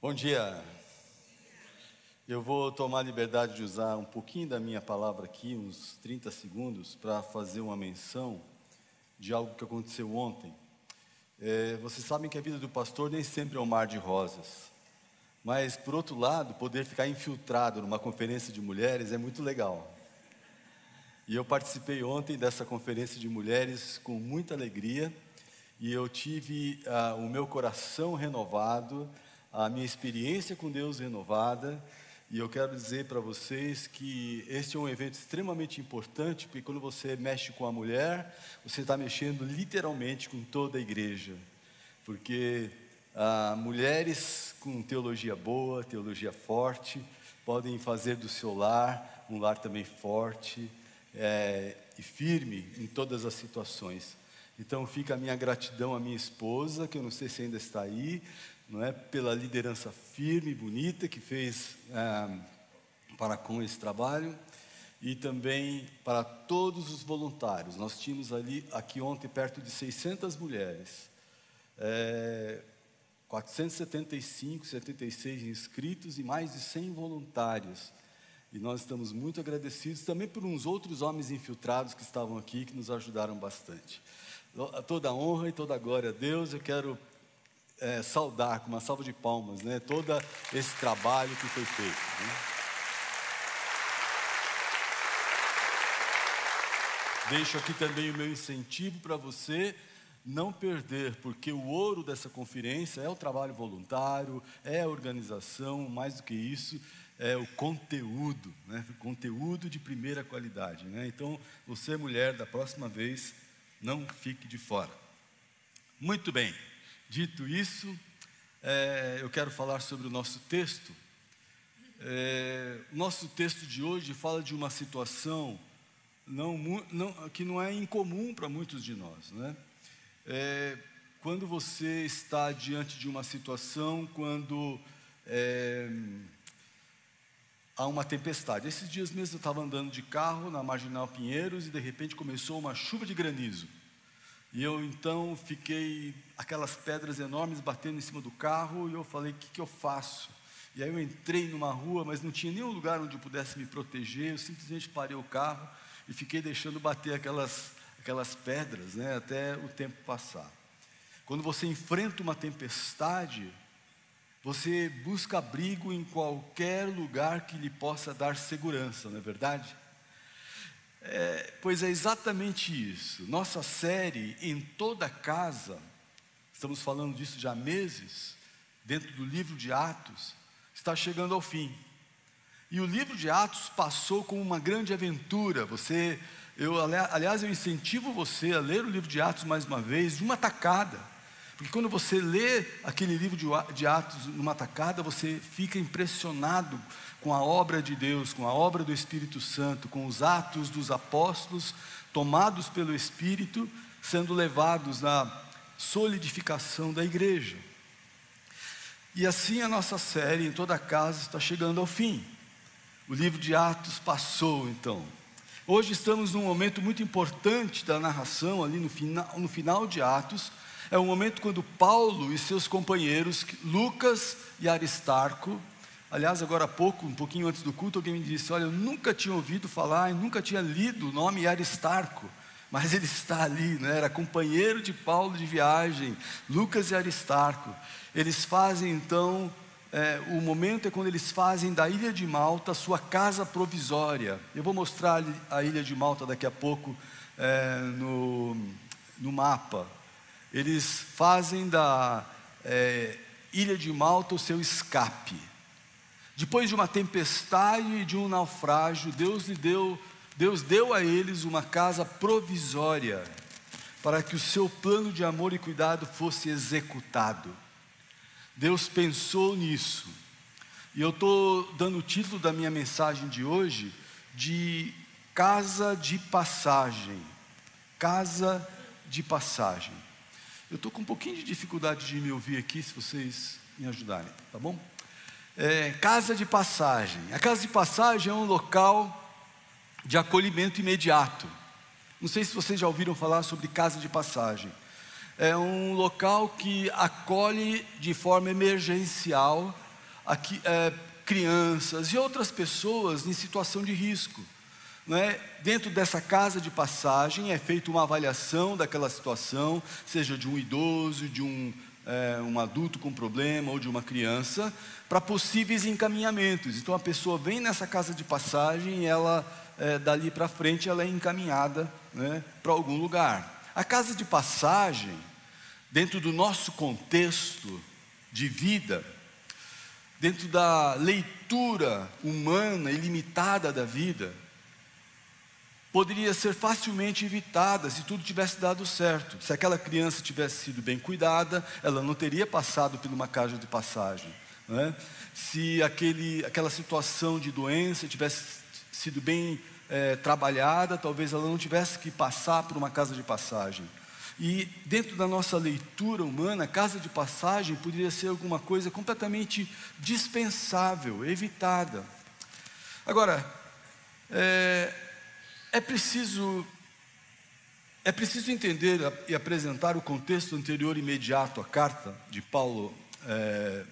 Bom dia. Eu vou tomar liberdade de usar um pouquinho da minha palavra aqui, uns 30 segundos, para fazer uma menção de algo que aconteceu ontem. É, vocês sabem que a vida do pastor nem sempre é um mar de rosas. Mas, por outro lado, poder ficar infiltrado numa conferência de mulheres é muito legal. E eu participei ontem dessa conferência de mulheres com muita alegria, e eu tive ah, o meu coração renovado a minha experiência com Deus renovada. E eu quero dizer para vocês que este é um evento extremamente importante, porque quando você mexe com a mulher, você está mexendo literalmente com toda a igreja. Porque ah, mulheres com teologia boa, teologia forte, podem fazer do seu lar um lar também forte é, e firme em todas as situações. Então fica a minha gratidão à minha esposa, que eu não sei se ainda está aí, não é, pela liderança firme e bonita que fez é, para com esse trabalho e também para todos os voluntários. Nós tínhamos ali aqui ontem perto de 600 mulheres, é, 475, 76 inscritos e mais de 100 voluntários. E nós estamos muito agradecidos também por uns outros homens infiltrados que estavam aqui que nos ajudaram bastante. Toda a honra e toda a glória a Deus. Eu quero é, saudar com uma salva de palmas, né, todo esse trabalho que foi feito. Né? Deixo aqui também o meu incentivo para você não perder, porque o ouro dessa conferência é o trabalho voluntário, é a organização, mais do que isso, é o conteúdo, né? conteúdo de primeira qualidade. Né? Então, você, mulher, da próxima vez, não fique de fora. Muito bem. Dito isso, é, eu quero falar sobre o nosso texto. É, nosso texto de hoje fala de uma situação não, não, que não é incomum para muitos de nós. Né? É, quando você está diante de uma situação, quando é, há uma tempestade. Esses dias mesmo eu estava andando de carro na Marginal Pinheiros e de repente começou uma chuva de granizo. E eu então fiquei, aquelas pedras enormes batendo em cima do carro, e eu falei: o que, que eu faço? E aí eu entrei numa rua, mas não tinha nenhum lugar onde eu pudesse me proteger, eu simplesmente parei o carro e fiquei deixando bater aquelas, aquelas pedras né, até o tempo passar. Quando você enfrenta uma tempestade, você busca abrigo em qualquer lugar que lhe possa dar segurança, não é verdade? É, pois é exatamente isso. Nossa série em toda casa, estamos falando disso já há meses, dentro do livro de Atos, está chegando ao fim. E o livro de Atos passou como uma grande aventura. Você, eu, aliás, eu incentivo você a ler o livro de Atos mais uma vez, de uma tacada. Porque quando você lê aquele livro de Atos numa tacada, você fica impressionado com a obra de Deus, com a obra do Espírito Santo, com os atos dos apóstolos tomados pelo Espírito, sendo levados na solidificação da igreja. E assim a nossa série em toda a casa está chegando ao fim. O livro de Atos passou então. Hoje estamos num momento muito importante da narração, ali no final, no final de Atos. É o momento quando Paulo e seus companheiros, Lucas e Aristarco, Aliás, agora há pouco, um pouquinho antes do culto, alguém me disse: Olha, eu nunca tinha ouvido falar, nunca tinha lido o nome Aristarco, mas ele está ali, né? era companheiro de Paulo de viagem, Lucas e Aristarco. Eles fazem então, é, o momento é quando eles fazem da ilha de Malta sua casa provisória. Eu vou mostrar a ilha de Malta daqui a pouco é, no, no mapa. Eles fazem da é, ilha de Malta o seu escape. Depois de uma tempestade e de um naufrágio, Deus lhe deu, Deus deu a eles uma casa provisória para que o seu plano de amor e cuidado fosse executado. Deus pensou nisso. E eu estou dando o título da minha mensagem de hoje de Casa de Passagem. Casa de Passagem. Eu estou com um pouquinho de dificuldade de me ouvir aqui, se vocês me ajudarem, tá bom? É, casa de passagem. A casa de passagem é um local de acolhimento imediato. Não sei se vocês já ouviram falar sobre casa de passagem. É um local que acolhe de forma emergencial aqui, é, crianças e outras pessoas em situação de risco. É? Dentro dessa casa de passagem é feita uma avaliação daquela situação, seja de um idoso, de um, é, um adulto com problema ou de uma criança, para possíveis encaminhamentos. Então a pessoa vem nessa casa de passagem e ela, é, dali para frente, ela é encaminhada né, para algum lugar. A casa de passagem, dentro do nosso contexto de vida, dentro da leitura humana ilimitada da vida, poderia ser facilmente evitada se tudo tivesse dado certo. Se aquela criança tivesse sido bem cuidada, ela não teria passado por uma casa de passagem. É? Se aquele, aquela situação de doença tivesse sido bem é, trabalhada, talvez ela não tivesse que passar por uma casa de passagem. E dentro da nossa leitura humana, casa de passagem poderia ser alguma coisa completamente dispensável, evitada. Agora, é, é preciso é preciso entender e apresentar o contexto anterior imediato à carta de Paulo. É,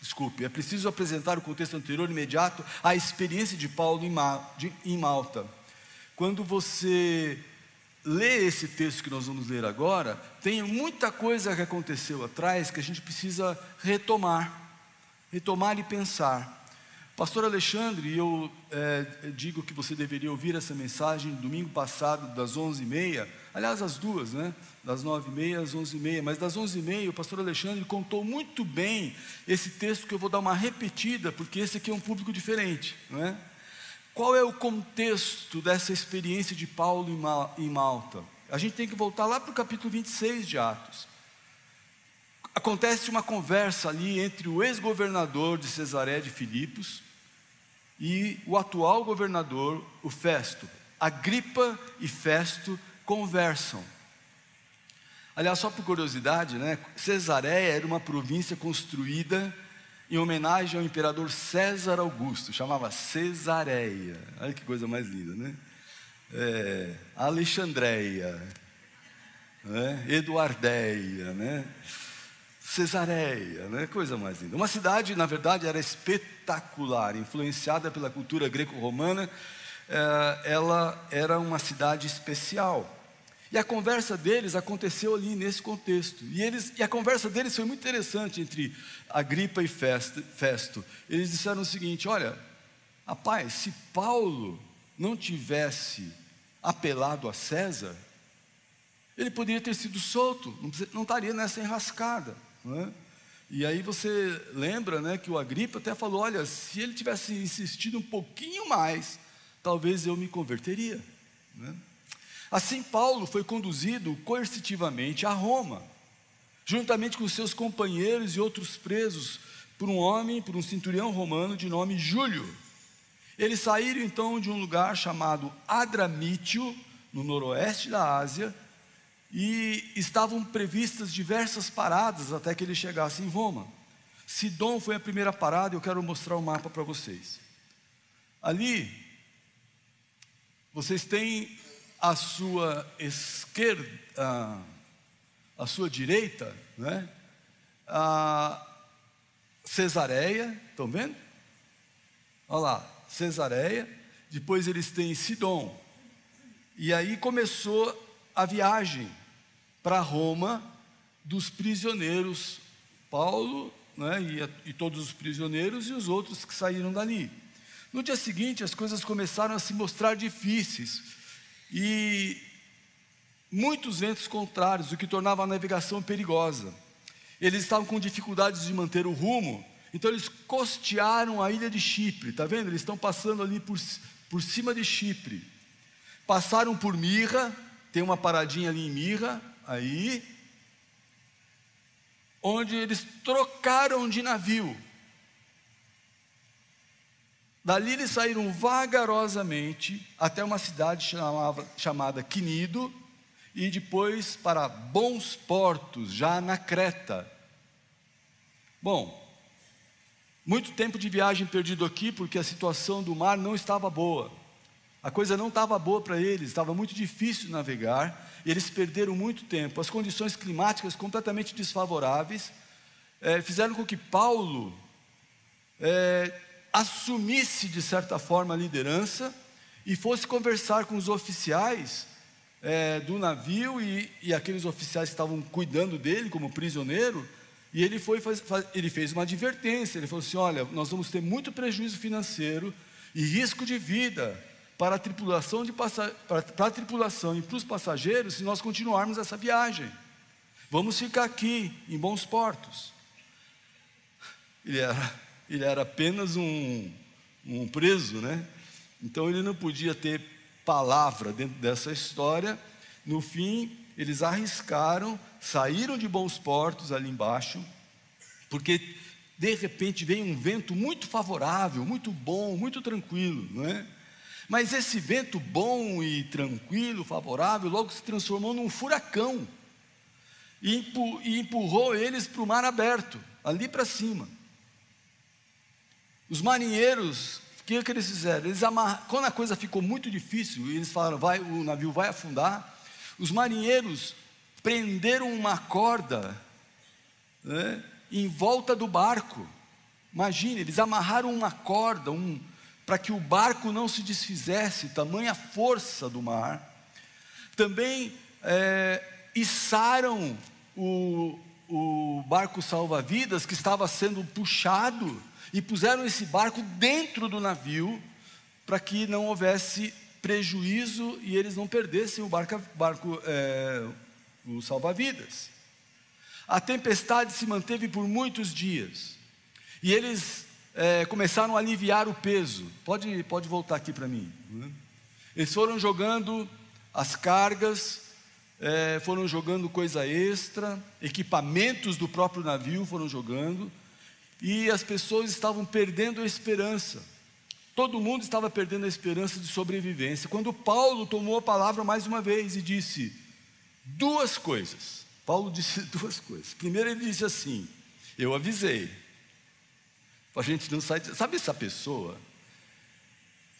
desculpe, é preciso apresentar o contexto anterior imediato à experiência de Paulo em Malta. Quando você lê esse texto que nós vamos ler agora, tem muita coisa que aconteceu atrás que a gente precisa retomar, retomar e pensar. Pastor Alexandre, eu é, digo que você deveria ouvir essa mensagem domingo passado, das 11h30, aliás, as duas, né? Das 9h30 às 11h30, mas das 11h30 o pastor Alexandre contou muito bem esse texto que eu vou dar uma repetida, porque esse aqui é um público diferente, não é? Qual é o contexto dessa experiência de Paulo em Malta? A gente tem que voltar lá para o capítulo 26 de Atos. Acontece uma conversa ali entre o ex-governador de Cesaré de Filipos e o atual governador, o Festo. Agripa e Festo conversam. Aliás, só por curiosidade, né? Cesareia era uma província construída em homenagem ao imperador César Augusto, chamava Cesareia. Olha que coisa mais linda, né? É, Alexandreia, né? Eduardeia, né? Cesareia, né? coisa mais linda. Uma cidade, na verdade, era espetacular, influenciada pela cultura greco-romana, eh, ela era uma cidade especial. E a conversa deles aconteceu ali nesse contexto. E, eles, e a conversa deles foi muito interessante entre Agripa e Festo. Eles disseram o seguinte: olha, rapaz, se Paulo não tivesse apelado a César, ele poderia ter sido solto, não estaria nessa enrascada. É? E aí você lembra né, que o Agripa até falou: olha, se ele tivesse insistido um pouquinho mais, talvez eu me converteria. Né? Assim, Paulo foi conduzido coercitivamente a Roma, juntamente com seus companheiros e outros presos, por um homem, por um centurião romano de nome Júlio. Eles saíram então de um lugar chamado Adramítio, no noroeste da Ásia, e estavam previstas diversas paradas até que ele chegasse em Roma. Sidom foi a primeira parada, eu quero mostrar o mapa para vocês. Ali, vocês têm à sua esquerda, à sua direita, né? A Cesareia, estão vendo? Olha lá, Cesareia. Depois eles têm Sidom. E aí começou a viagem para Roma dos prisioneiros, Paulo né, e, e todos os prisioneiros e os outros que saíram dali. No dia seguinte, as coisas começaram a se mostrar difíceis e muitos ventos contrários, o que tornava a navegação perigosa. Eles estavam com dificuldades de manter o rumo, então eles costearam a ilha de Chipre, está vendo? Eles estão passando ali por, por cima de Chipre. Passaram por Mirra, tem uma paradinha ali em Mirra, aí, onde eles trocaram de navio. Dali eles saíram vagarosamente até uma cidade chamava, chamada Quinido e depois para Bons Portos, já na Creta. Bom, muito tempo de viagem perdido aqui porque a situação do mar não estava boa. A coisa não estava boa para eles, estava muito difícil navegar, e eles perderam muito tempo. As condições climáticas completamente desfavoráveis é, fizeram com que Paulo é, assumisse, de certa forma, a liderança e fosse conversar com os oficiais é, do navio e, e, aqueles oficiais que estavam cuidando dele como prisioneiro. E ele, foi, faz, faz, ele fez uma advertência: ele falou assim: Olha, nós vamos ter muito prejuízo financeiro e risco de vida para a tripulação, de para, para a tripulação e para os passageiros se nós continuarmos essa viagem. Vamos ficar aqui em bons portos. Ele era, ele era apenas um, um preso, né? Então ele não podia ter palavra dentro dessa história. No fim, eles arriscaram, saíram de bons portos ali embaixo, porque de repente veio um vento muito favorável, muito bom, muito tranquilo, não é? Mas esse vento bom e tranquilo, favorável, logo se transformou num furacão e empurrou eles para o mar aberto, ali para cima. Os marinheiros o que, que eles fizeram? Eles. Quando a coisa ficou muito difícil, eles falaram: vai, o navio vai afundar. Os marinheiros prenderam uma corda né, em volta do barco. Imagine, eles amarraram uma corda um, para que o barco não se desfizesse, tamanha força do mar. Também é, içaram o, o barco salva-vidas que estava sendo puxado e puseram esse barco dentro do navio para que não houvesse prejuízo e eles não perdessem o barco, barco é, o salva-vidas. A tempestade se manteve por muitos dias e eles é, começaram a aliviar o peso. Pode, pode voltar aqui para mim. Né? Eles foram jogando as cargas, é, foram jogando coisa extra, equipamentos do próprio navio foram jogando e as pessoas estavam perdendo a esperança. Todo mundo estava perdendo a esperança de sobrevivência. Quando Paulo tomou a palavra mais uma vez e disse duas coisas. Paulo disse duas coisas. Primeiro, ele disse assim: Eu avisei. A gente não sai. Sabe essa pessoa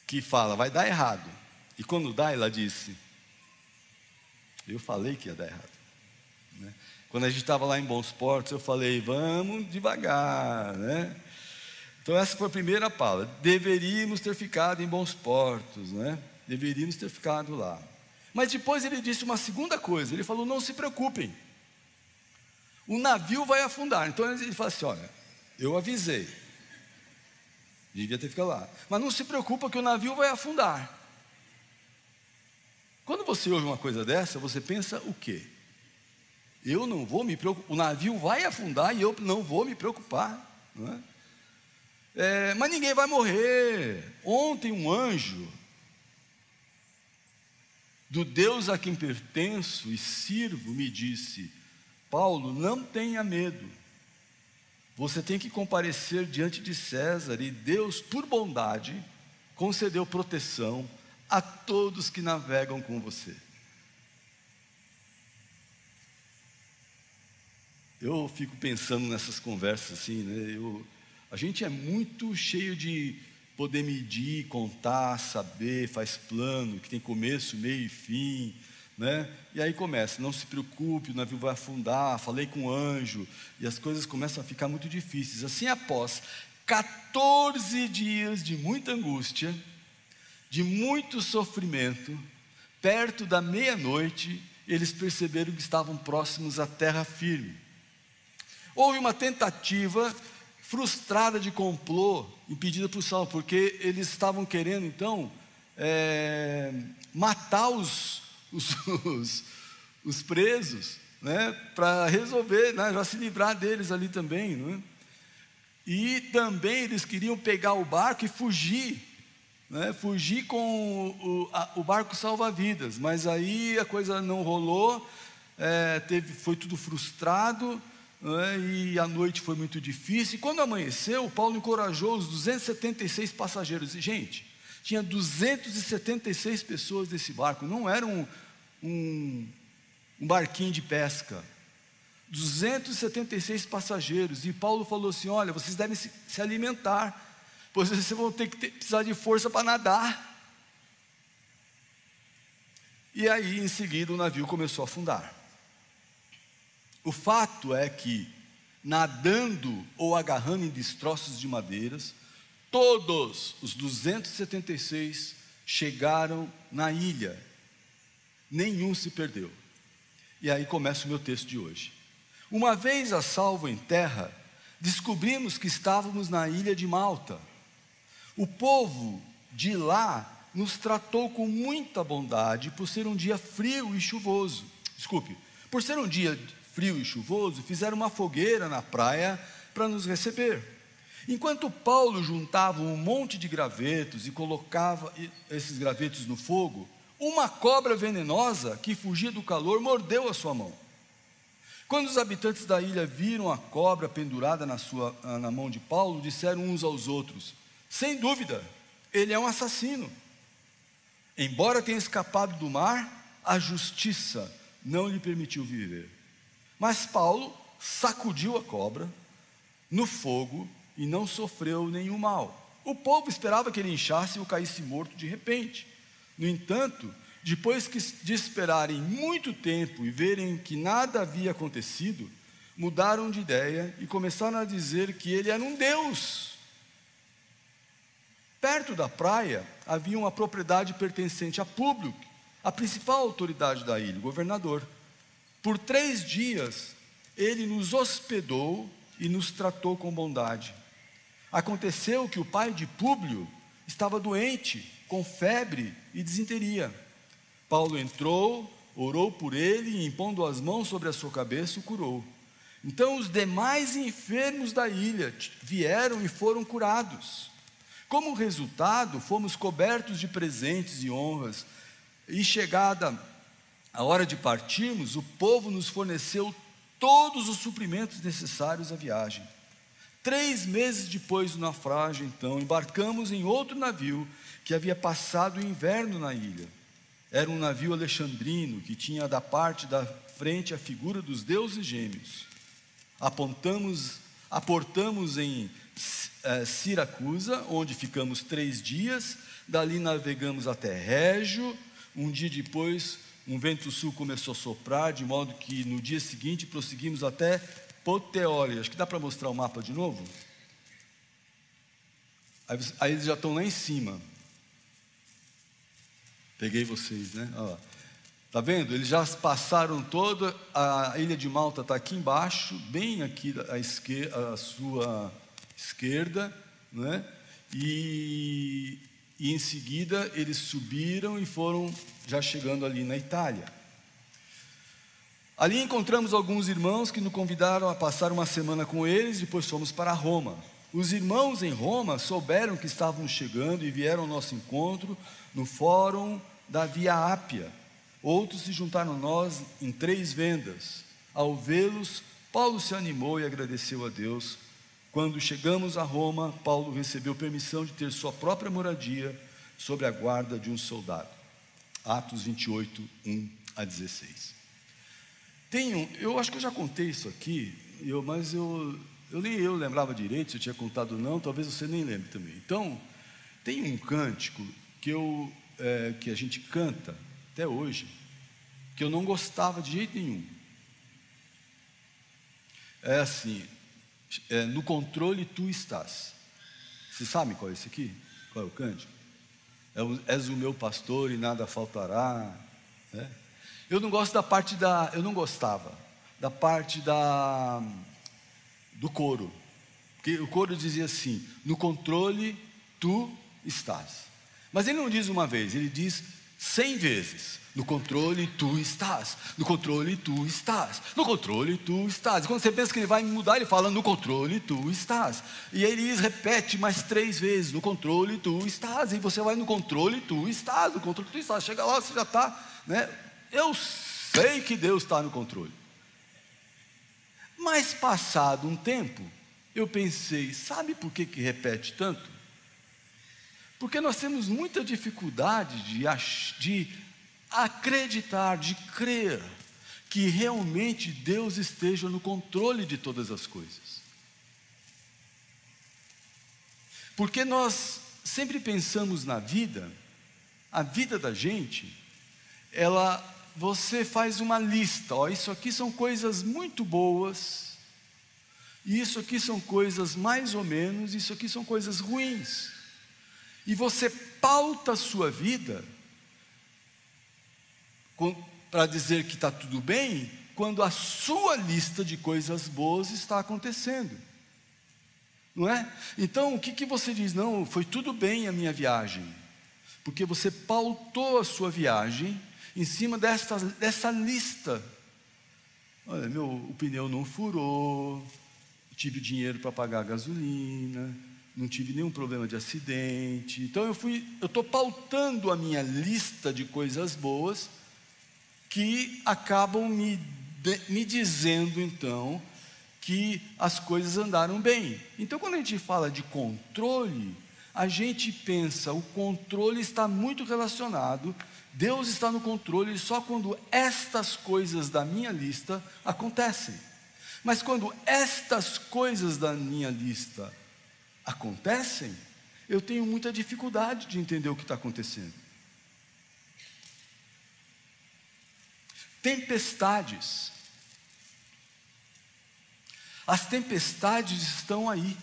que fala, vai dar errado. E quando dá, ela disse: Eu falei que ia dar errado. Né? Quando a gente estava lá em Bons Portos, eu falei, vamos devagar, né? Então essa foi a primeira palavra. Deveríamos ter ficado em Bons Portos, né? Deveríamos ter ficado lá. Mas depois ele disse uma segunda coisa. Ele falou: não se preocupem. O navio vai afundar. Então ele fala assim: olha, eu avisei. Devia ter ficado lá. Mas não se preocupa que o navio vai afundar. Quando você ouve uma coisa dessa, você pensa o quê? Eu não vou me preocupar, o navio vai afundar e eu não vou me preocupar. Não é? É, mas ninguém vai morrer. Ontem um anjo do Deus a quem pertenço e sirvo me disse: Paulo, não tenha medo. Você tem que comparecer diante de César e Deus, por bondade, concedeu proteção a todos que navegam com você. Eu fico pensando nessas conversas assim, né? Eu, a gente é muito cheio de poder medir, contar, saber, faz plano, que tem começo, meio e fim, né? E aí começa, não se preocupe, o navio vai afundar, falei com o anjo, e as coisas começam a ficar muito difíceis. Assim, após 14 dias de muita angústia, de muito sofrimento, perto da meia-noite, eles perceberam que estavam próximos à terra firme. Houve uma tentativa frustrada de complô impedida por Saulo, porque eles estavam querendo então é, matar os, os, os, os, presos, né, para resolver, né, já se livrar deles ali também, não é? E também eles queriam pegar o barco e fugir, né, fugir com o, a, o barco salva-vidas, mas aí a coisa não rolou, é, teve, foi tudo frustrado, é? e a noite foi muito difícil. E quando amanheceu, Paulo encorajou os 276 passageiros. E, gente, tinha 276 pessoas nesse barco, não era um, um, um barquinho de pesca. 276 passageiros. E Paulo falou assim: Olha, vocês devem se, se alimentar, pois vocês vão ter que ter, precisar de força para nadar. E aí, em seguida, o navio começou a afundar. O fato é que nadando ou agarrando em destroços de madeiras, todos os 276 chegaram na ilha. Nenhum se perdeu. E aí começa o meu texto de hoje. Uma vez a salvo em terra, descobrimos que estávamos na ilha de Malta. O povo de lá nos tratou com muita bondade por ser um dia frio e chuvoso. Desculpe, por ser um dia frio e chuvoso, fizeram uma fogueira na praia para nos receber. Enquanto Paulo juntava um monte de gravetos e colocava esses gravetos no fogo, uma cobra venenosa que fugia do calor mordeu a sua mão. Quando os habitantes da ilha viram a cobra pendurada na, sua, na mão de Paulo, disseram uns aos outros: Sem dúvida, ele é um assassino. Embora tenha escapado do mar, a justiça não lhe permitiu viver. Mas Paulo sacudiu a cobra no fogo e não sofreu nenhum mal. O povo esperava que ele inchasse ou caísse morto de repente. No entanto, depois de esperarem muito tempo e verem que nada havia acontecido, mudaram de ideia e começaram a dizer que ele era um Deus. Perto da praia havia uma propriedade pertencente a Público, a principal autoridade da ilha, o governador. Por três dias ele nos hospedou e nos tratou com bondade. Aconteceu que o pai de Públio estava doente, com febre e desinteria. Paulo entrou, orou por ele e, impondo as mãos sobre a sua cabeça, o curou. Então os demais enfermos da ilha vieram e foram curados. Como resultado, fomos cobertos de presentes e honras, e chegada a hora de partirmos, o povo nos forneceu todos os suprimentos necessários à viagem. Três meses depois do naufrágio, então, embarcamos em outro navio que havia passado o inverno na ilha. Era um navio alexandrino que tinha da parte da frente a figura dos deuses gêmeos. Apontamos, aportamos em é, Siracusa, onde ficamos três dias. Dali navegamos até Régio. Um dia depois, um vento sul começou a soprar, de modo que no dia seguinte prosseguimos até Poteoli. Acho que dá para mostrar o mapa de novo? Aí, aí eles já estão lá em cima. Peguei vocês, né? Ó, tá vendo? Eles já passaram toda a ilha de Malta está aqui embaixo, bem aqui à esquerda, a sua esquerda, né? E, e em seguida eles subiram e foram já chegando ali na Itália. Ali encontramos alguns irmãos que nos convidaram a passar uma semana com eles, depois fomos para Roma. Os irmãos em Roma souberam que estávamos chegando e vieram ao nosso encontro no fórum da Via Ápia. Outros se juntaram a nós em três vendas. Ao vê-los, Paulo se animou e agradeceu a Deus. Quando chegamos a Roma, Paulo recebeu permissão de ter sua própria moradia sob a guarda de um soldado. Atos 28, 1 a 16. Um, eu acho que eu já contei isso aqui, eu, mas eu, eu nem eu lembrava direito se eu tinha contado ou não, talvez você nem lembre também. Então, tem um cântico que eu é, que a gente canta até hoje, que eu não gostava de jeito nenhum. É assim, é, no controle tu estás. Você sabe qual é esse aqui? Qual é o cântico? É és o meu pastor e nada faltará. Né? Eu não gosto da parte da, eu não gostava da parte da do coro, porque o coro dizia assim: no controle tu estás. Mas ele não diz uma vez, ele diz cem vezes. No controle tu estás, no controle tu estás, no controle tu estás. E quando você pensa que ele vai mudar, ele fala no controle tu estás. E ele repete mais três vezes: no controle tu estás. E você vai no controle tu estás, no controle tu estás. Chega lá, você já está, né? Eu sei que Deus está no controle. Mas passado um tempo, eu pensei: sabe por que, que repete tanto? Porque nós temos muita dificuldade de, de acreditar, de crer que realmente Deus esteja no controle de todas as coisas. Porque nós sempre pensamos na vida, a vida da gente, ela, você faz uma lista, ó, isso aqui são coisas muito boas, isso aqui são coisas mais ou menos, isso aqui são coisas ruins. E você pauta a sua vida para dizer que está tudo bem, quando a sua lista de coisas boas está acontecendo. Não é? Então, o que, que você diz? Não, foi tudo bem a minha viagem. Porque você pautou a sua viagem em cima dessa, dessa lista. Olha, meu, o pneu não furou, tive dinheiro para pagar a gasolina, não tive nenhum problema de acidente. Então eu fui, eu estou pautando a minha lista de coisas boas que acabam me, me dizendo então que as coisas andaram bem. Então quando a gente fala de controle, a gente pensa o controle está muito relacionado, Deus está no controle só quando estas coisas da minha lista acontecem. Mas quando estas coisas da minha lista acontecem, eu tenho muita dificuldade de entender o que está acontecendo. Tempestades. As tempestades estão aí.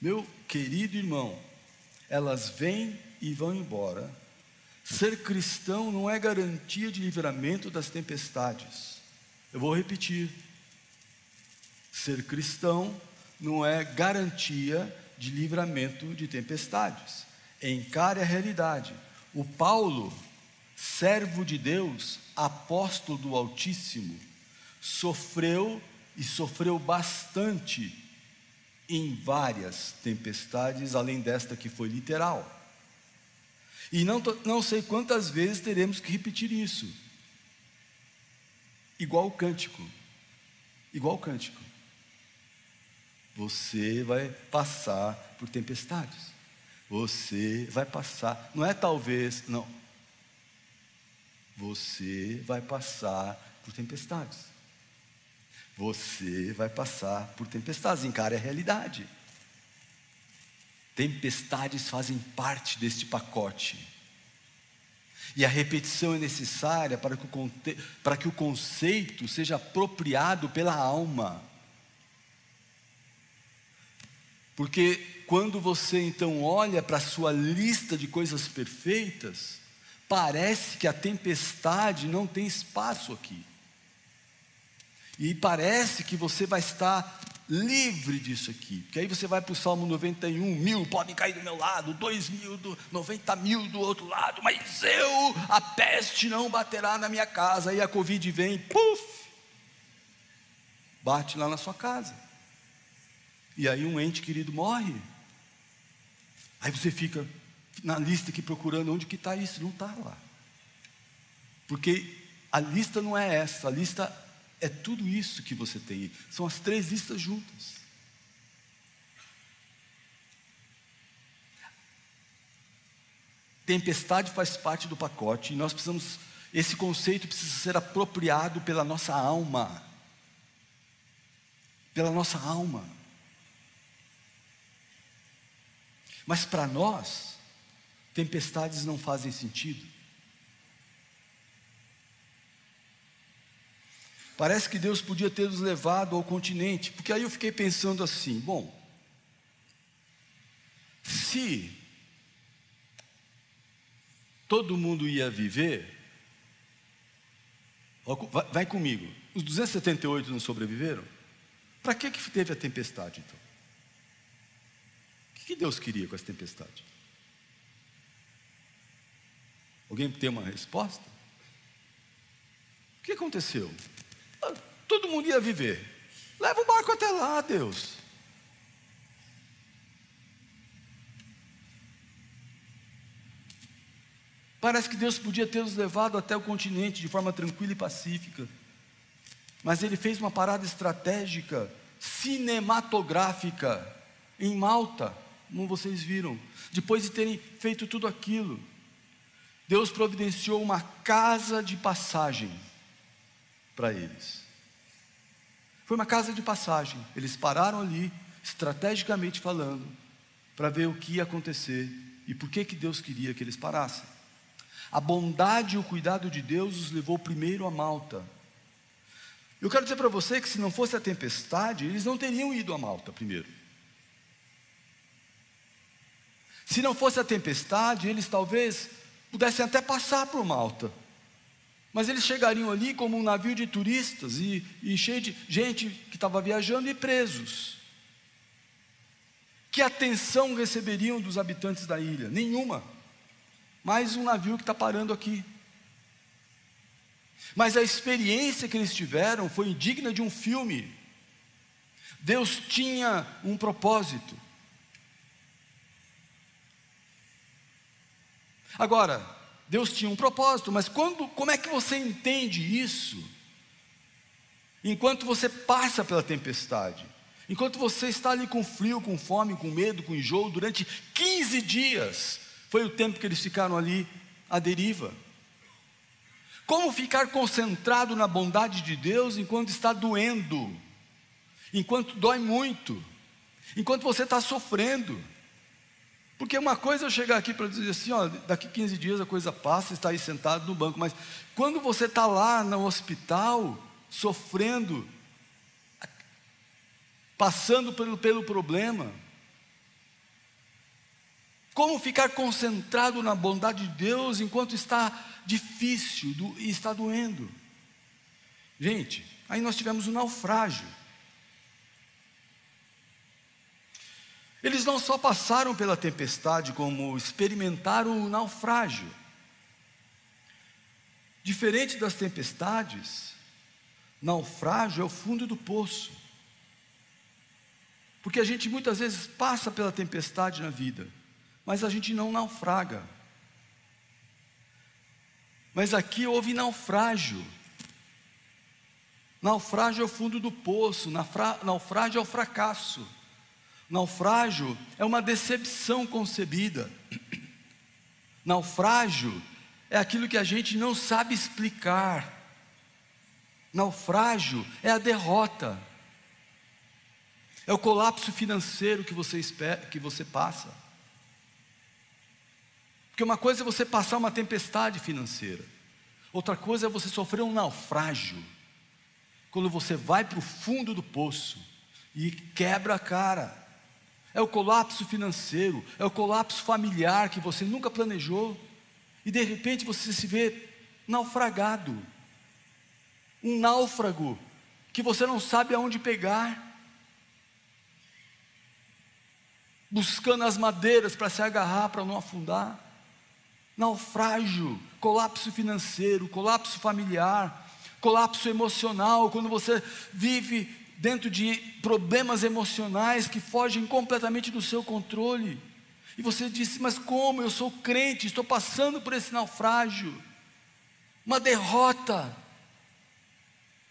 Meu querido irmão, elas vêm e vão embora. Ser cristão não é garantia de livramento das tempestades. Eu vou repetir. Ser cristão não é garantia de livramento de tempestades. Encare a realidade. O Paulo servo de Deus, apóstolo do Altíssimo, sofreu e sofreu bastante em várias tempestades, além desta que foi literal. E não, não sei quantas vezes teremos que repetir isso. Igual o cântico. Igual o cântico. Você vai passar por tempestades. Você vai passar, não é talvez, não, você vai passar por tempestades. Você vai passar por tempestades, encare a realidade. Tempestades fazem parte deste pacote. E a repetição é necessária para que, o, para que o conceito seja apropriado pela alma. Porque quando você então olha para a sua lista de coisas perfeitas, Parece que a tempestade não tem espaço aqui. E parece que você vai estar livre disso aqui. Porque aí você vai para o Salmo 91, mil podem cair do meu lado, dois mil, do, 90 mil do outro lado, mas eu, a peste não baterá na minha casa. Aí a Covid vem, puf, bate lá na sua casa. E aí um ente querido morre. Aí você fica, na lista aqui procurando onde que está isso, não está lá. Porque a lista não é essa, a lista é tudo isso que você tem. São as três listas juntas. Tempestade faz parte do pacote e nós precisamos, esse conceito precisa ser apropriado pela nossa alma. Pela nossa alma. Mas para nós, Tempestades não fazem sentido. Parece que Deus podia ter nos levado ao continente, porque aí eu fiquei pensando assim: bom, se todo mundo ia viver, vai comigo, os 278 não sobreviveram? Para que, que teve a tempestade então? O que Deus queria com essa tempestade? Alguém tem uma resposta? O que aconteceu? Todo mundo ia viver. Leva o barco até lá, Deus. Parece que Deus podia ter nos levado até o continente de forma tranquila e pacífica. Mas ele fez uma parada estratégica, cinematográfica, em Malta, como vocês viram. Depois de terem feito tudo aquilo. Deus providenciou uma casa de passagem para eles. Foi uma casa de passagem. Eles pararam ali, estrategicamente falando, para ver o que ia acontecer e por que, que Deus queria que eles parassem. A bondade e o cuidado de Deus os levou primeiro a Malta. Eu quero dizer para você que se não fosse a tempestade, eles não teriam ido a Malta primeiro. Se não fosse a tempestade, eles talvez pudessem até passar por Malta. Mas eles chegariam ali como um navio de turistas e, e cheio de gente que estava viajando e presos. Que atenção receberiam dos habitantes da ilha? Nenhuma. Mais um navio que está parando aqui. Mas a experiência que eles tiveram foi digna de um filme. Deus tinha um propósito. Agora, Deus tinha um propósito, mas quando, como é que você entende isso? Enquanto você passa pela tempestade, enquanto você está ali com frio, com fome, com medo, com enjoo, durante 15 dias, foi o tempo que eles ficaram ali à deriva. Como ficar concentrado na bondade de Deus enquanto está doendo, enquanto dói muito, enquanto você está sofrendo? Porque uma coisa é eu chegar aqui para dizer assim, ó, daqui 15 dias a coisa passa, está aí sentado no banco, mas quando você está lá no hospital, sofrendo, passando pelo, pelo problema, como ficar concentrado na bondade de Deus enquanto está difícil do, e está doendo? Gente, aí nós tivemos um naufrágio. Eles não só passaram pela tempestade, como experimentaram o naufrágio. Diferente das tempestades, naufrágio é o fundo do poço. Porque a gente muitas vezes passa pela tempestade na vida mas a gente não naufraga. Mas aqui houve naufrágio. Naufrágio é o fundo do poço, naufrágio é o fracasso. Naufrágio é uma decepção concebida. Naufrágio é aquilo que a gente não sabe explicar. Naufrágio é a derrota. É o colapso financeiro que você espera, que você passa. Porque uma coisa é você passar uma tempestade financeira, outra coisa é você sofrer um naufrágio. Quando você vai para o fundo do poço e quebra a cara. É o colapso financeiro, é o colapso familiar que você nunca planejou, e de repente você se vê naufragado. Um náufrago que você não sabe aonde pegar. Buscando as madeiras para se agarrar, para não afundar naufrágio, colapso financeiro, colapso familiar, colapso emocional, quando você vive dentro de problemas emocionais que fogem completamente do seu controle. E você disse: Mas como? Eu sou crente, estou passando por esse naufrágio. Uma derrota.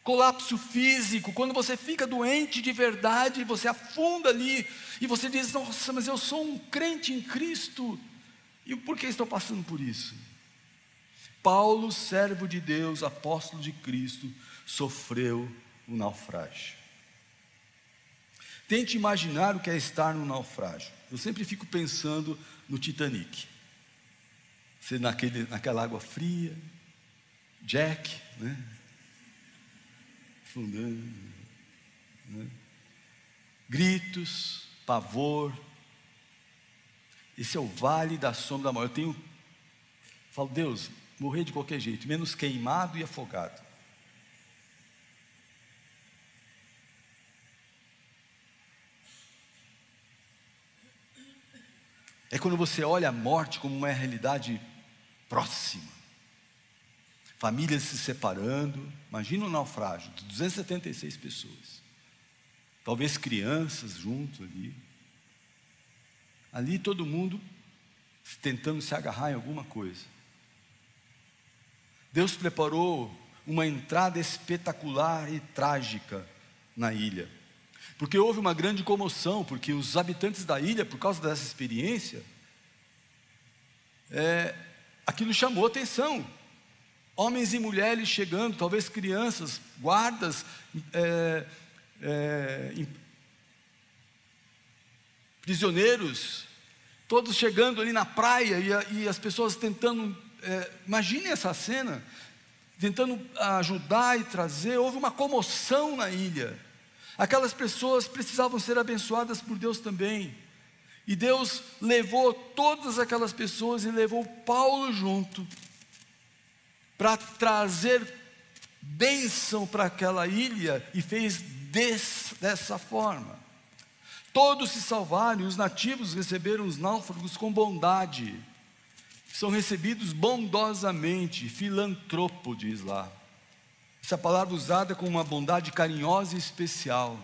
Colapso físico, quando você fica doente de verdade, você afunda ali, e você diz: Nossa, mas eu sou um crente em Cristo, e por que estou passando por isso? Paulo, servo de Deus, apóstolo de Cristo, sofreu um naufrágio. Tente imaginar o que é estar no naufrágio. Eu sempre fico pensando no Titanic. Você naquele, naquela água fria, Jack, né? Fundando, né? gritos, pavor, esse é o vale da sombra da morte. Eu tenho, falo, Deus, morrer de qualquer jeito, menos queimado e afogado. É quando você olha a morte como uma realidade próxima. Famílias se separando. Imagina um naufrágio de 276 pessoas. Talvez crianças juntos ali. Ali todo mundo tentando se agarrar em alguma coisa. Deus preparou uma entrada espetacular e trágica na ilha. Porque houve uma grande comoção, porque os habitantes da ilha, por causa dessa experiência, é, aquilo chamou atenção. Homens e mulheres chegando, talvez crianças, guardas, é, é, prisioneiros, todos chegando ali na praia e, e as pessoas tentando. É, imagine essa cena. tentando ajudar e trazer, houve uma comoção na ilha. Aquelas pessoas precisavam ser abençoadas por Deus também. E Deus levou todas aquelas pessoas e levou Paulo junto para trazer bênção para aquela ilha e fez des, dessa forma. Todos se salvaram e os nativos receberam os náufragos com bondade. São recebidos bondosamente, filantropo, diz lá. Essa palavra usada com uma bondade carinhosa e especial.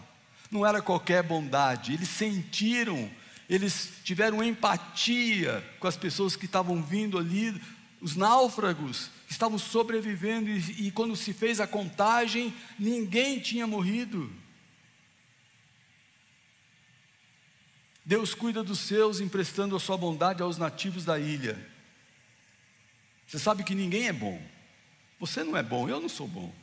Não era qualquer bondade, eles sentiram eles tiveram empatia com as pessoas que estavam vindo ali, os náufragos que estavam sobrevivendo, e, e quando se fez a contagem, ninguém tinha morrido. Deus cuida dos seus, emprestando a sua bondade aos nativos da ilha. Você sabe que ninguém é bom. Você não é bom, eu não sou bom.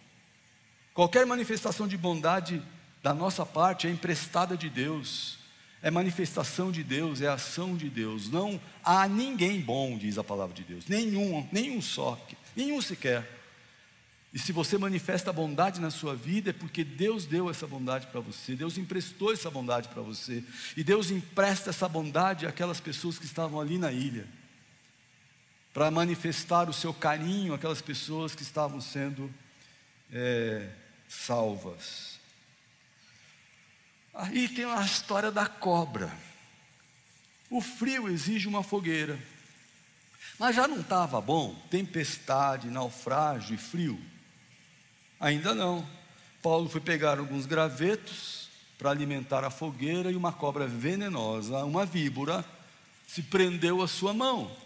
Qualquer manifestação de bondade da nossa parte é emprestada de Deus é manifestação de Deus, é ação de Deus. Não há ninguém bom, diz a palavra de Deus. Nenhum, nenhum só, nenhum sequer. E se você manifesta bondade na sua vida, é porque Deus deu essa bondade para você, Deus emprestou essa bondade para você, e Deus empresta essa bondade àquelas pessoas que estavam ali na ilha, para manifestar o seu carinho àquelas pessoas que estavam sendo é, salvas. Aí tem a história da cobra. O frio exige uma fogueira. Mas já não estava bom? Tempestade, naufrágio e frio? Ainda não. Paulo foi pegar alguns gravetos para alimentar a fogueira e uma cobra venenosa, uma víbora, se prendeu à sua mão.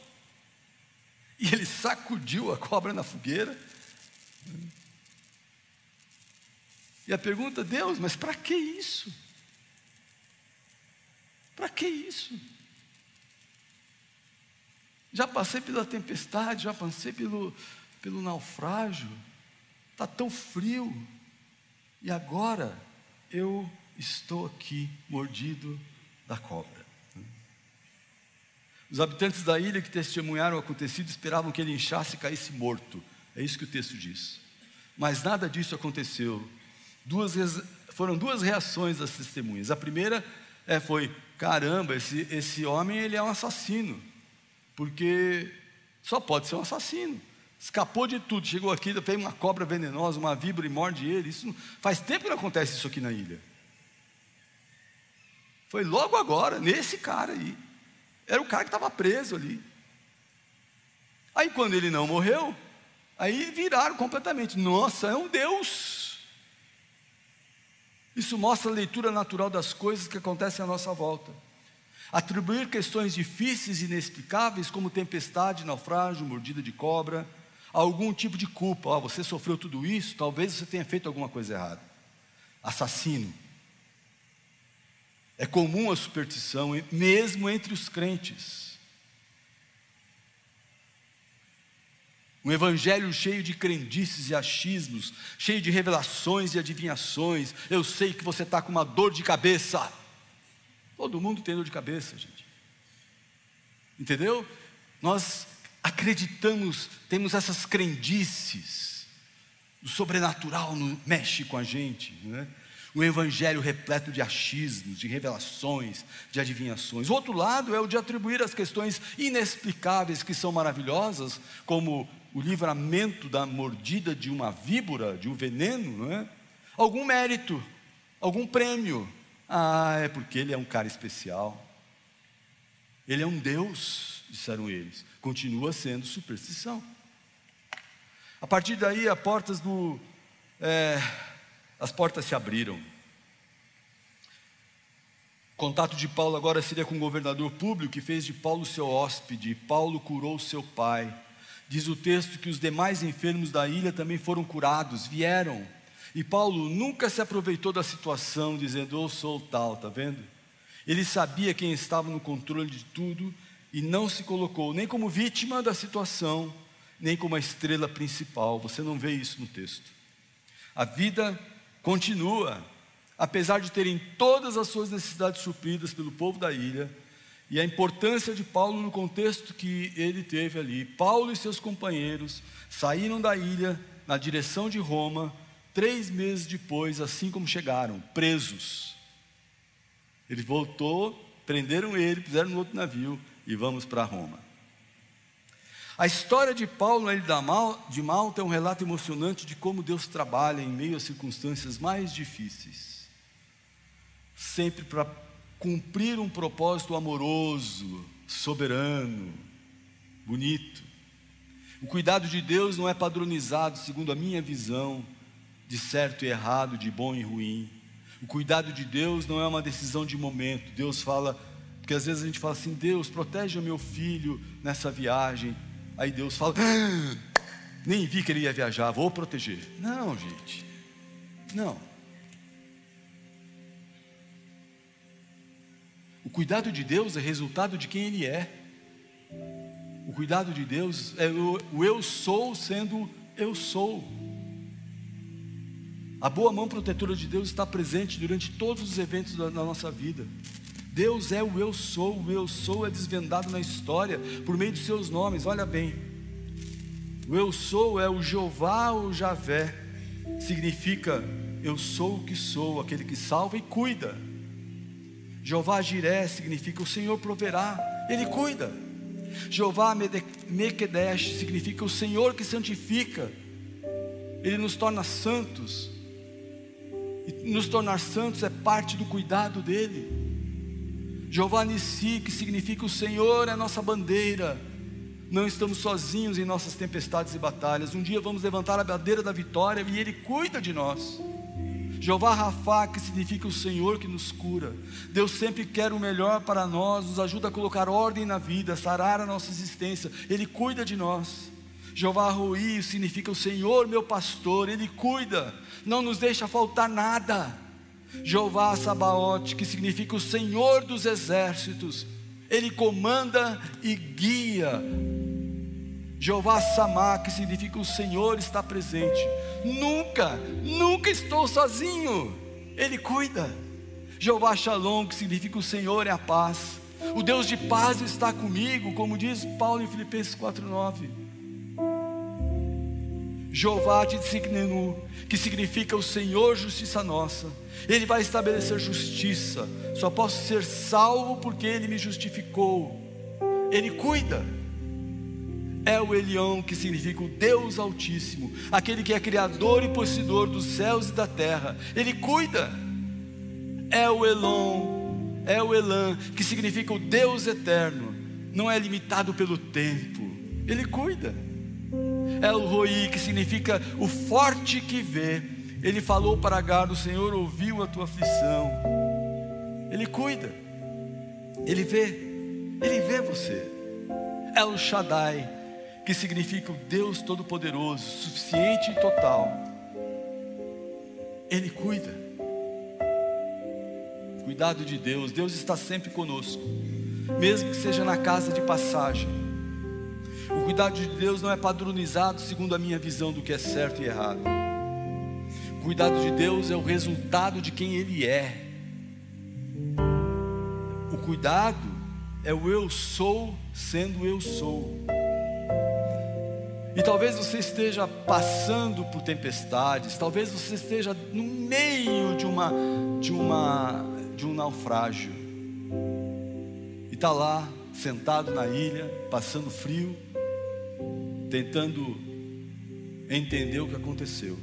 E ele sacudiu a cobra na fogueira. E a pergunta, Deus, mas para que isso? Para que isso? Já passei pela tempestade, já passei pelo, pelo naufrágio, está tão frio, e agora eu estou aqui mordido da cobra. Os habitantes da ilha que testemunharam o acontecido esperavam que ele inchasse e caísse morto. É isso que o texto diz. Mas nada disso aconteceu. Duas, foram duas reações das testemunhas. A primeira é, foi: caramba, esse, esse homem ele é um assassino, porque só pode ser um assassino. Escapou de tudo, chegou aqui, fez uma cobra venenosa, uma víbora e morde ele. Isso faz tempo que não acontece isso aqui na ilha. Foi logo agora, nesse cara aí. Era o cara que estava preso ali. Aí quando ele não morreu, aí viraram completamente. Nossa, é um Deus. Isso mostra a leitura natural das coisas que acontecem à nossa volta. Atribuir questões difíceis e inexplicáveis, como tempestade, naufrágio, mordida de cobra, a algum tipo de culpa. Oh, você sofreu tudo isso, talvez você tenha feito alguma coisa errada. Assassino. É comum a superstição, mesmo entre os crentes. Um evangelho cheio de crendices e achismos, cheio de revelações e adivinhações. Eu sei que você está com uma dor de cabeça. Todo mundo tem dor de cabeça, gente. Entendeu? Nós acreditamos, temos essas crendices. O sobrenatural mexe com a gente, né? Um evangelho repleto de achismos, de revelações, de adivinhações. O outro lado é o de atribuir as questões inexplicáveis que são maravilhosas, como o livramento da mordida de uma víbora, de um veneno, não é? algum mérito, algum prêmio. Ah, é porque ele é um cara especial. Ele é um Deus, disseram eles. Continua sendo superstição. A partir daí, as portas do, é, as portas se abriram. O contato de Paulo agora seria com o governador público, que fez de Paulo seu hóspede. Paulo curou seu pai. Diz o texto que os demais enfermos da ilha também foram curados, vieram. E Paulo nunca se aproveitou da situação, dizendo, eu sou tal, está vendo? Ele sabia quem estava no controle de tudo e não se colocou nem como vítima da situação, nem como a estrela principal. Você não vê isso no texto. A vida continua, apesar de terem todas as suas necessidades supridas pelo povo da ilha, e a importância de Paulo no contexto que ele teve ali. Paulo e seus companheiros saíram da ilha na direção de Roma, três meses depois, assim como chegaram, presos. Ele voltou, prenderam ele, puseram no outro navio e vamos para Roma. A história de Paulo na ilha de Malta é um relato emocionante de como Deus trabalha em meio às circunstâncias mais difíceis, sempre para cumprir um propósito amoroso, soberano, bonito. O cuidado de Deus não é padronizado segundo a minha visão de certo e errado, de bom e ruim. O cuidado de Deus não é uma decisão de momento. Deus fala, porque às vezes a gente fala assim: Deus, protege o meu filho nessa viagem. Aí Deus fala: ah, nem vi que ele ia viajar, vou proteger. Não, gente, não. O cuidado de Deus é resultado de quem Ele é. O cuidado de Deus é o, eu sou sendo eu sou. A boa mão protetora de Deus está presente durante todos os eventos da, da nossa vida. Deus é o eu sou, o eu sou é desvendado na história por meio de seus nomes, olha bem. O eu sou é o Jeová ou Javé, significa eu sou o que sou, aquele que salva e cuida. Jeová Jiré significa o Senhor proverá, Ele cuida. Jeová Mekedesh significa o Senhor que santifica, Ele nos torna santos. E nos tornar santos é parte do cuidado dEle. Jeová Nissi, que significa o Senhor é a nossa bandeira. Não estamos sozinhos em nossas tempestades e batalhas. Um dia vamos levantar a bandeira da vitória e Ele cuida de nós. Jeová Rafá, que significa o Senhor que nos cura. Deus sempre quer o melhor para nós, nos ajuda a colocar ordem na vida, sarar a nossa existência. Ele cuida de nós. Jeová Rui significa o Senhor meu pastor, Ele cuida, não nos deixa faltar nada. Jeová Sabaote, que significa o Senhor dos exércitos, Ele comanda e guia. Jeová Samá, que significa o Senhor está presente. Nunca, nunca estou sozinho, Ele cuida. Jeová Shalom, que significa o Senhor é a paz. O Deus de paz está comigo, como diz Paulo em Filipenses 4,9. Jeová Tziknenu, que significa o Senhor justiça nossa. Ele vai estabelecer justiça. Só posso ser salvo porque Ele me justificou. Ele cuida. É o Elião, que significa o Deus Altíssimo, aquele que é criador e possuidor dos céus e da terra. Ele cuida. É o Elon, é o Elan, que significa o Deus eterno. Não é limitado pelo tempo. Ele cuida. El Roi, que significa o forte que vê. Ele falou para Agar: O Senhor ouviu a tua aflição. Ele cuida, ele vê, ele vê você. El Shaddai, que significa o Deus Todo-Poderoso, suficiente e total. Ele cuida. Cuidado de Deus, Deus está sempre conosco, mesmo que seja na casa de passagem. O cuidado de Deus não é padronizado segundo a minha visão do que é certo e errado. O cuidado de Deus é o resultado de quem Ele é. O cuidado é o eu sou sendo eu sou. E talvez você esteja passando por tempestades, talvez você esteja no meio de uma de uma de um naufrágio. E está lá sentado na ilha, passando frio, tentando entender o que aconteceu.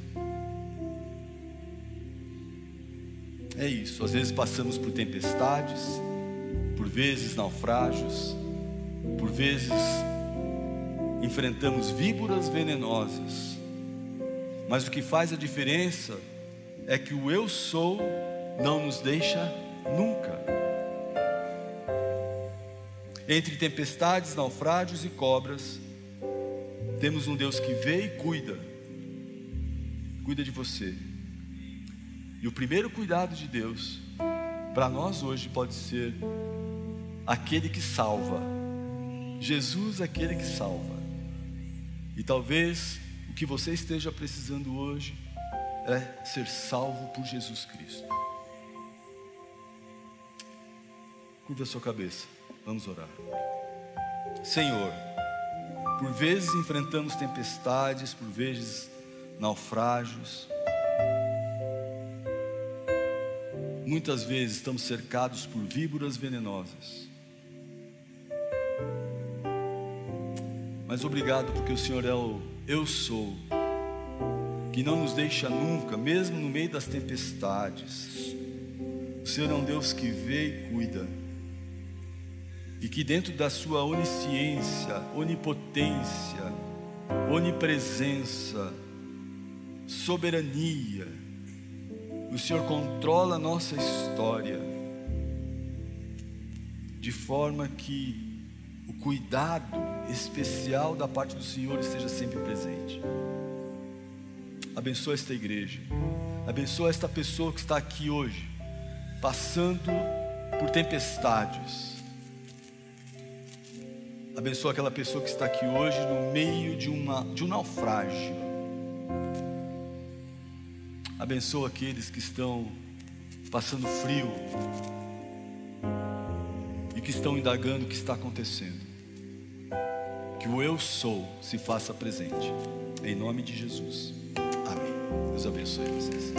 É isso, às vezes passamos por tempestades, por vezes naufrágios, por vezes enfrentamos víboras venenosas, mas o que faz a diferença é que o eu sou não nos deixa nunca. Entre tempestades, naufrágios e cobras, temos um Deus que vê e cuida, cuida de você. E o primeiro cuidado de Deus para nós hoje pode ser aquele que salva. Jesus aquele que salva. E talvez o que você esteja precisando hoje é ser salvo por Jesus Cristo. Curva a sua cabeça, vamos orar. Senhor, por vezes enfrentamos tempestades, por vezes naufrágios. Muitas vezes estamos cercados por víboras venenosas. Mas obrigado porque o Senhor é o eu sou, que não nos deixa nunca, mesmo no meio das tempestades. O Senhor é um Deus que vê e cuida. E que dentro da sua onisciência, onipotência, onipresença, soberania, o Senhor controla a nossa história, de forma que o cuidado especial da parte do Senhor esteja sempre presente. Abençoa esta igreja, abençoa esta pessoa que está aqui hoje, passando por tempestades. Abençoa aquela pessoa que está aqui hoje no meio de, uma, de um naufrágio. Abençoa aqueles que estão passando frio e que estão indagando o que está acontecendo. Que o eu sou se faça presente. Em nome de Jesus. Amém. Deus abençoe vocês.